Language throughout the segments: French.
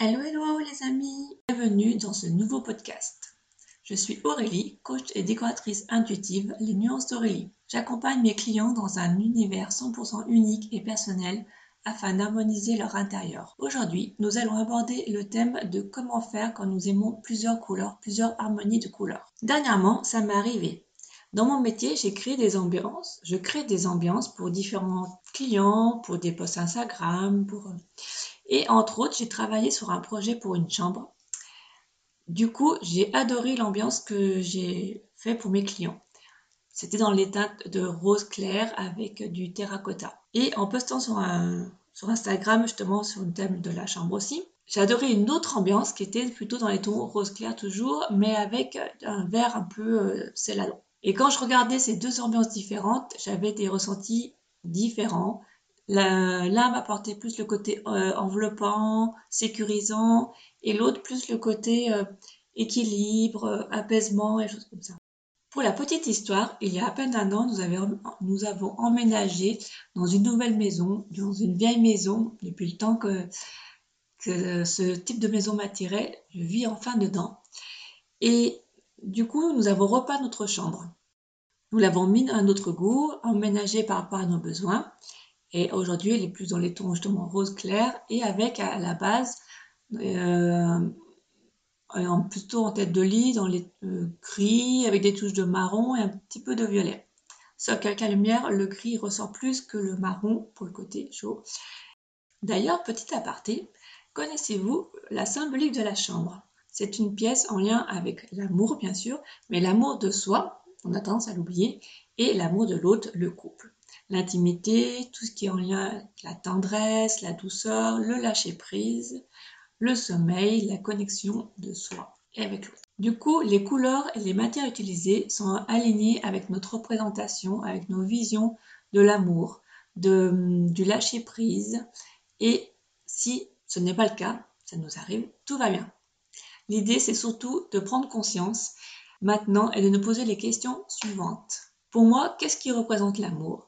Hello, hello les amis Bienvenue dans ce nouveau podcast. Je suis Aurélie, coach et décoratrice intuitive Les Nuances d'Aurélie. J'accompagne mes clients dans un univers 100% unique et personnel afin d'harmoniser leur intérieur. Aujourd'hui, nous allons aborder le thème de comment faire quand nous aimons plusieurs couleurs, plusieurs harmonies de couleurs. Dernièrement, ça m'est arrivé. Dans mon métier, j'ai créé des ambiances. Je crée des ambiances pour différents clients, pour des posts Instagram, pour et entre autres, j'ai travaillé sur un projet pour une chambre. Du coup, j'ai adoré l'ambiance que j'ai fait pour mes clients. C'était dans les teintes de rose clair avec du terracotta. Et en postant sur, Instagram, justement, sur le thème de la chambre aussi, j'ai adoré une autre ambiance qui était plutôt dans les tons rose clair toujours, mais avec un vert un peu euh, céladon. Et quand je regardais ces deux ambiances différentes, j'avais des ressentis différents. L'un m'apportait plus le côté euh, enveloppant, sécurisant, et l'autre plus le côté euh, équilibre, euh, apaisement et choses comme ça. Pour la petite histoire, il y a à peine un an, nous, avons emménagé dans une nouvelle maison, dans une vieille maison, depuis le temps que, que ce type de maison m'attirait. Je vis enfin dedans. Et du coup, nous avons repeint notre chambre. Nous l'avons mis à notre goût, emménagé par rapport à nos besoins. Et aujourd'hui, elle est plus dans les tons justement rose clair et avec à la base, euh, plutôt en tête de lit, dans les euh, gris, avec des touches de marron et un petit peu de violet. Sauf qu'avec la lumière, le gris ressort plus que le marron pour le côté chaud. D'ailleurs, petit aparté, connaissez-vous la symbolique de la chambre? C'est une pièce en lien avec l'amour, bien sûr, mais l'amour de soi, on a tendance à l'oublier, et l'amour de l'autre, le couple l'intimité, tout ce qui est en lien avec la tendresse, la douceur, le lâcher-prise, le sommeil, la connexion de soi et avec l'autre. Du coup, les couleurs et les matières utilisées sont alignées avec notre représentation, avec nos visions de l'amour, du lâcher-prise. Et si ce n'est pas le cas, ça nous arrive, tout va bien. L'idée, c'est surtout de prendre conscience maintenant et de nous poser les questions suivantes. Pour moi, qu'est-ce qui représente l'amour?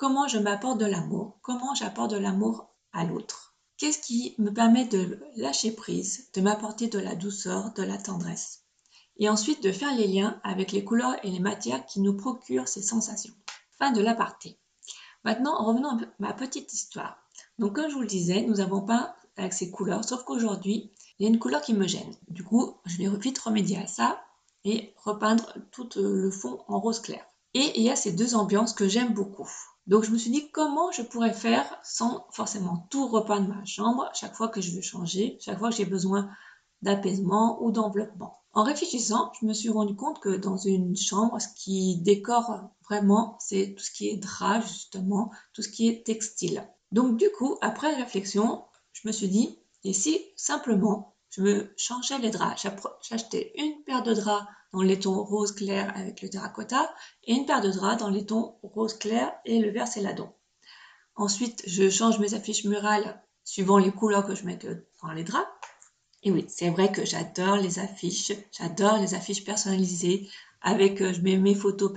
Comment je m'apporte de l'amour, comment j'apporte de l'amour à l'autre? Qu'est-ce qui me permet de lâcher prise, de m'apporter de la douceur, de la tendresse? Et ensuite de faire les liens avec les couleurs et les matières qui nous procurent ces sensations. Fin de l'aparté. Maintenant, revenons à ma petite histoire. Donc, comme je vous le disais, nous avons peint avec ces couleurs, sauf qu'aujourd'hui, il y a une couleur qui me gêne. Du coup, je vais vite remédier à ça et repeindre tout le fond en rose clair. Et il y a ces deux ambiances que j'aime beaucoup. Donc je me suis dit comment je pourrais faire sans forcément tout repeindre ma chambre chaque fois que je veux changer, chaque fois que j'ai besoin d'apaisement ou d'enveloppement? En réfléchissant, je me suis rendu compte que dans une chambre, ce qui décore vraiment, c'est tout ce qui est drap, justement, tout ce qui est textile. Donc du coup, après réflexion, je me suis dit, et si simplement je me changeais les draps, j'achetais une paire de draps dans les tons rose clair avec le terracotta et une paire de draps dans les tons rose clair et le vert céladon. Ensuite, je change mes affiches murales suivant les couleurs que je mets dans les draps. Et oui, c'est vrai que j'adore les affiches, j'adore les affiches personnalisées avec euh, je mets mes photos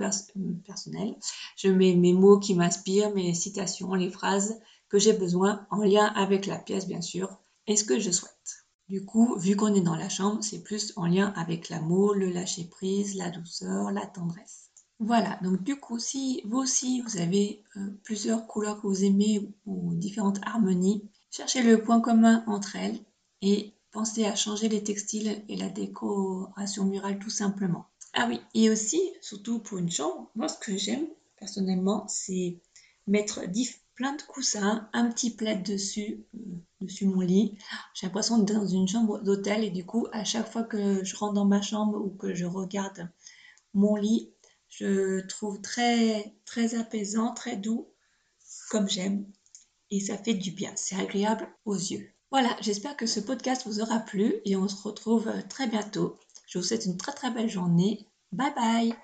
personnelles, je mets mes mots qui m'inspirent, mes citations, les phrases que j'ai besoin en lien avec la pièce bien sûr et ce que je souhaite. Du coup, vu qu'on est dans la chambre, c'est plus en lien avec l'amour, le lâcher-prise, la douceur, la tendresse. Voilà, donc du coup, si vous aussi vous avez euh, plusieurs couleurs que vous aimez ou différentes harmonies, cherchez le point commun entre elles et pensez à changer les textiles et la décoration murale tout simplement. Ah oui, et aussi, surtout pour une chambre, moi ce que j'aime personnellement, c'est mettre plein de coussins, un petit plaid dessus, euh, dessus mon lit. J'ai l'impression d'être dans une chambre d'hôtel et du coup, à chaque fois que je rentre dans ma chambre ou que je regarde mon lit, je trouve très, très apaisant, très doux, comme j'aime. Et ça fait du bien, c'est agréable aux yeux. Voilà, j'espère que ce podcast vous aura plu et on se retrouve très bientôt. Je vous souhaite une très très belle journée. Bye bye